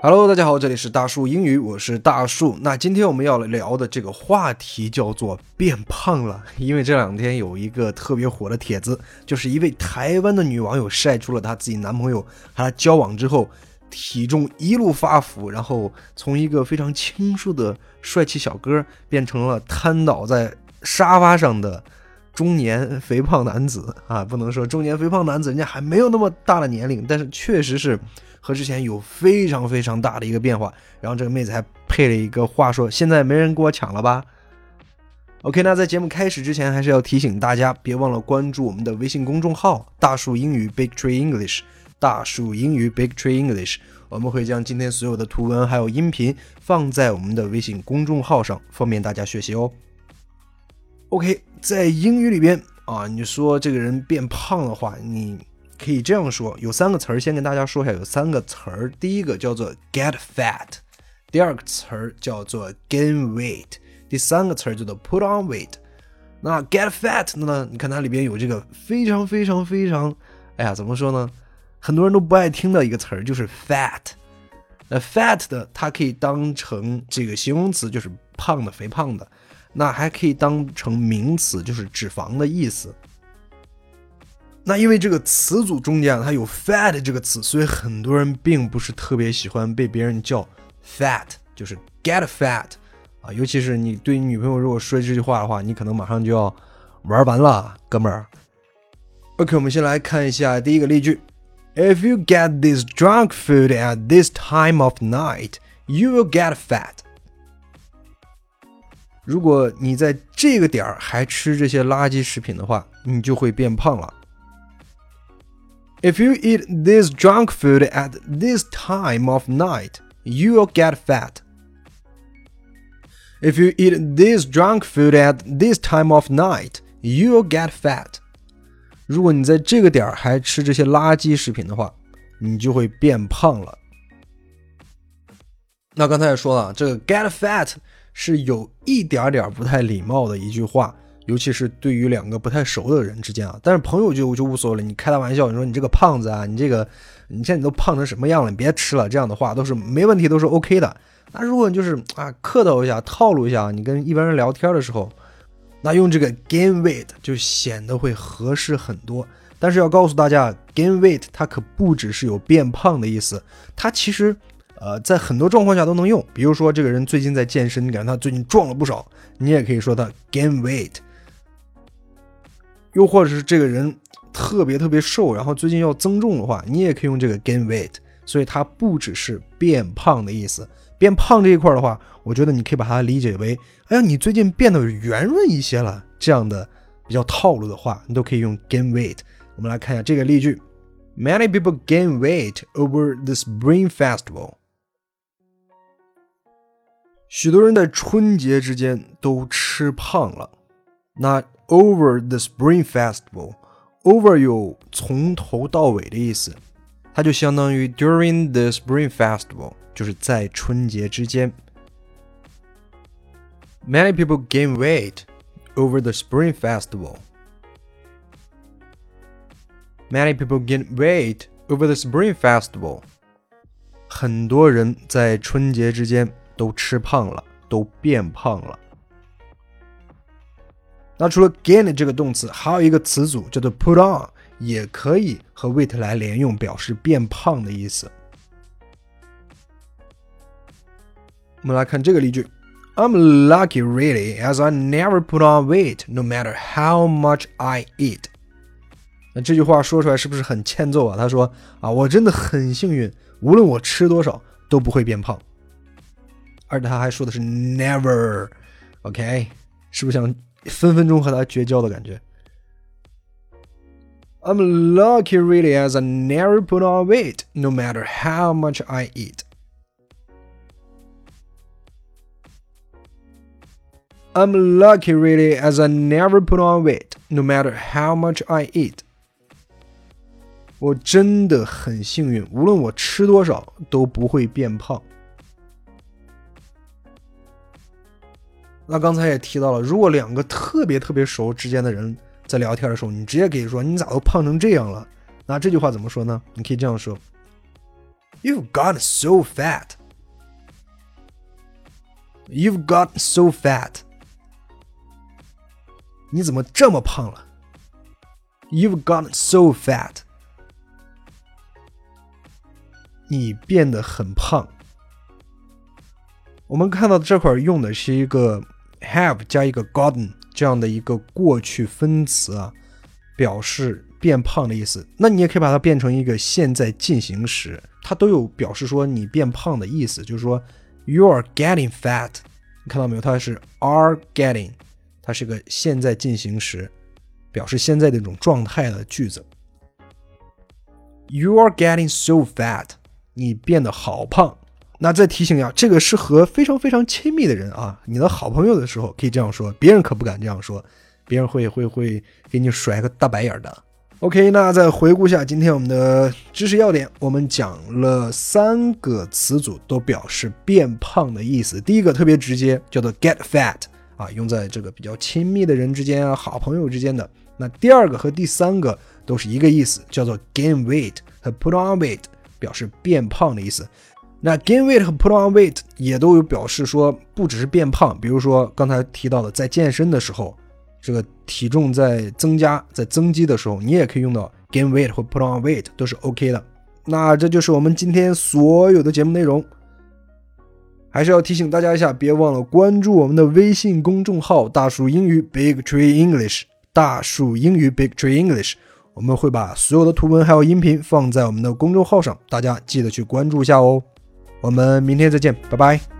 Hello，大家好，这里是大树英语，我是大树。那今天我们要聊的这个话题叫做变胖了，因为这两天有一个特别火的帖子，就是一位台湾的女网友晒出了她自己男朋友和她交往之后，体重一路发福，然后从一个非常清瘦的帅气小哥变成了瘫倒在沙发上的中年肥胖男子啊，不能说中年肥胖男子，人家还没有那么大的年龄，但是确实是。和之前有非常非常大的一个变化，然后这个妹子还配了一个话说：“现在没人跟我抢了吧？”OK，那在节目开始之前，还是要提醒大家，别忘了关注我们的微信公众号“大树英语 Big Tree English”。大树英语 Big Tree English，我们会将今天所有的图文还有音频放在我们的微信公众号上，方便大家学习哦。OK，在英语里边啊，你说这个人变胖的话，你。可以这样说，有三个词儿，先跟大家说一下，有三个词儿。第一个叫做 get fat，第二个词儿叫做 gain weight，第三个词儿叫做 put on weight。那 get fat 呢？你看它里边有这个非常非常非常，哎呀，怎么说呢？很多人都不爱听的一个词儿就是 fat。那 fat 的它可以当成这个形容词，就是胖的、肥胖的；那还可以当成名词，就是脂肪的意思。那因为这个词组中间它有 fat 这个词，所以很多人并不是特别喜欢被别人叫 fat，就是 get fat 啊。尤其是你对你女朋友如果说这句话的话，你可能马上就要玩完了，哥们儿。OK，我们先来看一下第一个例句：If you get this junk food at this time of night, you will get fat。如果你在这个点儿还吃这些垃圾食品的话，你就会变胖了。If you eat this junk food at this time of night, you'll get fat. If you eat this junk food at this time of night, you'll get fat. 如果你在这个点儿还吃这些垃圾食品的话，你就会变胖了。那刚才也说了，这个 get fat 是有一点点不太礼貌的一句话。尤其是对于两个不太熟的人之间啊，但是朋友就就无所谓了。你开他玩笑，你说你这个胖子啊，你这个你现在你都胖成什么样了？你别吃了，这样的话都是没问题，都是 OK 的。那如果你就是啊客套一下、套路一下，你跟一般人聊天的时候，那用这个 gain weight 就显得会合适很多。但是要告诉大家，gain weight 它可不只是有变胖的意思，它其实呃在很多状况下都能用。比如说这个人最近在健身，你感觉他最近壮了不少，你也可以说他 gain weight。又或者是这个人特别特别瘦，然后最近要增重的话，你也可以用这个 gain weight。所以它不只是变胖的意思。变胖这一块的话，我觉得你可以把它理解为，哎呀，你最近变得圆润一些了，这样的比较套路的话，你都可以用 gain weight。我们来看一下这个例句：Many people gain weight over the Spring Festival。许多人在春节之间都吃胖了。那 over the Spring Festival，over 有从头到尾的意思，它就相当于 during the Spring Festival，就是在春节之间。Many people gain weight over the Spring Festival. Many people gain weight over the Spring Festival. 很多人在春节之间 都吃胖了，都变胖了。那除了 gain 这个动词，还有一个词组叫做 put on，也可以和 weight 来连用，表示变胖的意思。我们来看这个例句：I'm lucky really, as I never put on weight, no matter how much I eat。那这句话说出来是不是很欠揍啊？他说啊，我真的很幸运，无论我吃多少都不会变胖。而且他还说的是 never，OK，是不是想？分分钟和他绝交的感觉。I'm lucky really as I never put on weight, no matter how much I eat. I'm lucky really as I never put on weight, no matter how much I eat. 我真的很幸运，无论我吃多少都不会变胖。 那刚才也提到了，如果两个特别特别熟之间的人在聊天的时候，你直接可以说你咋都胖成这样了？那这句话怎么说呢？你可以这样说：You've got so fat. You've got so fat. 你怎么这么胖了？You've got so fat. 你变得很胖。我们看到这块用的是一个 have 加一个 gotten 这样的一个过去分词啊，表示变胖的意思。那你也可以把它变成一个现在进行时，它都有表示说你变胖的意思。就是说 you are getting fat，你看到没有？它是 are getting，它是个现在进行时，表示现在的一种状态的句子。You are getting so fat，你变得好胖。那再提醒一下，这个是和非常非常亲密的人啊，你的好朋友的时候可以这样说，别人可不敢这样说，别人会会会给你甩个大白眼的。OK，那再回顾一下今天我们的知识要点，我们讲了三个词组都表示变胖的意思。第一个特别直接，叫做 get fat 啊，用在这个比较亲密的人之间啊，好朋友之间的。那第二个和第三个都是一个意思，叫做 gain weight 和 put on weight，表示变胖的意思。那 gain weight 和 put on weight 也都有表示说，不只是变胖，比如说刚才提到的，在健身的时候，这个体重在增加、在增肌的时候，你也可以用到 gain weight 或 put on weight，都是 OK 的。那这就是我们今天所有的节目内容。还是要提醒大家一下，别忘了关注我们的微信公众号“大树英语 Big Tree English”，大树英语 Big Tree English。我们会把所有的图文还有音频放在我们的公众号上，大家记得去关注一下哦。我们明天再见，拜拜。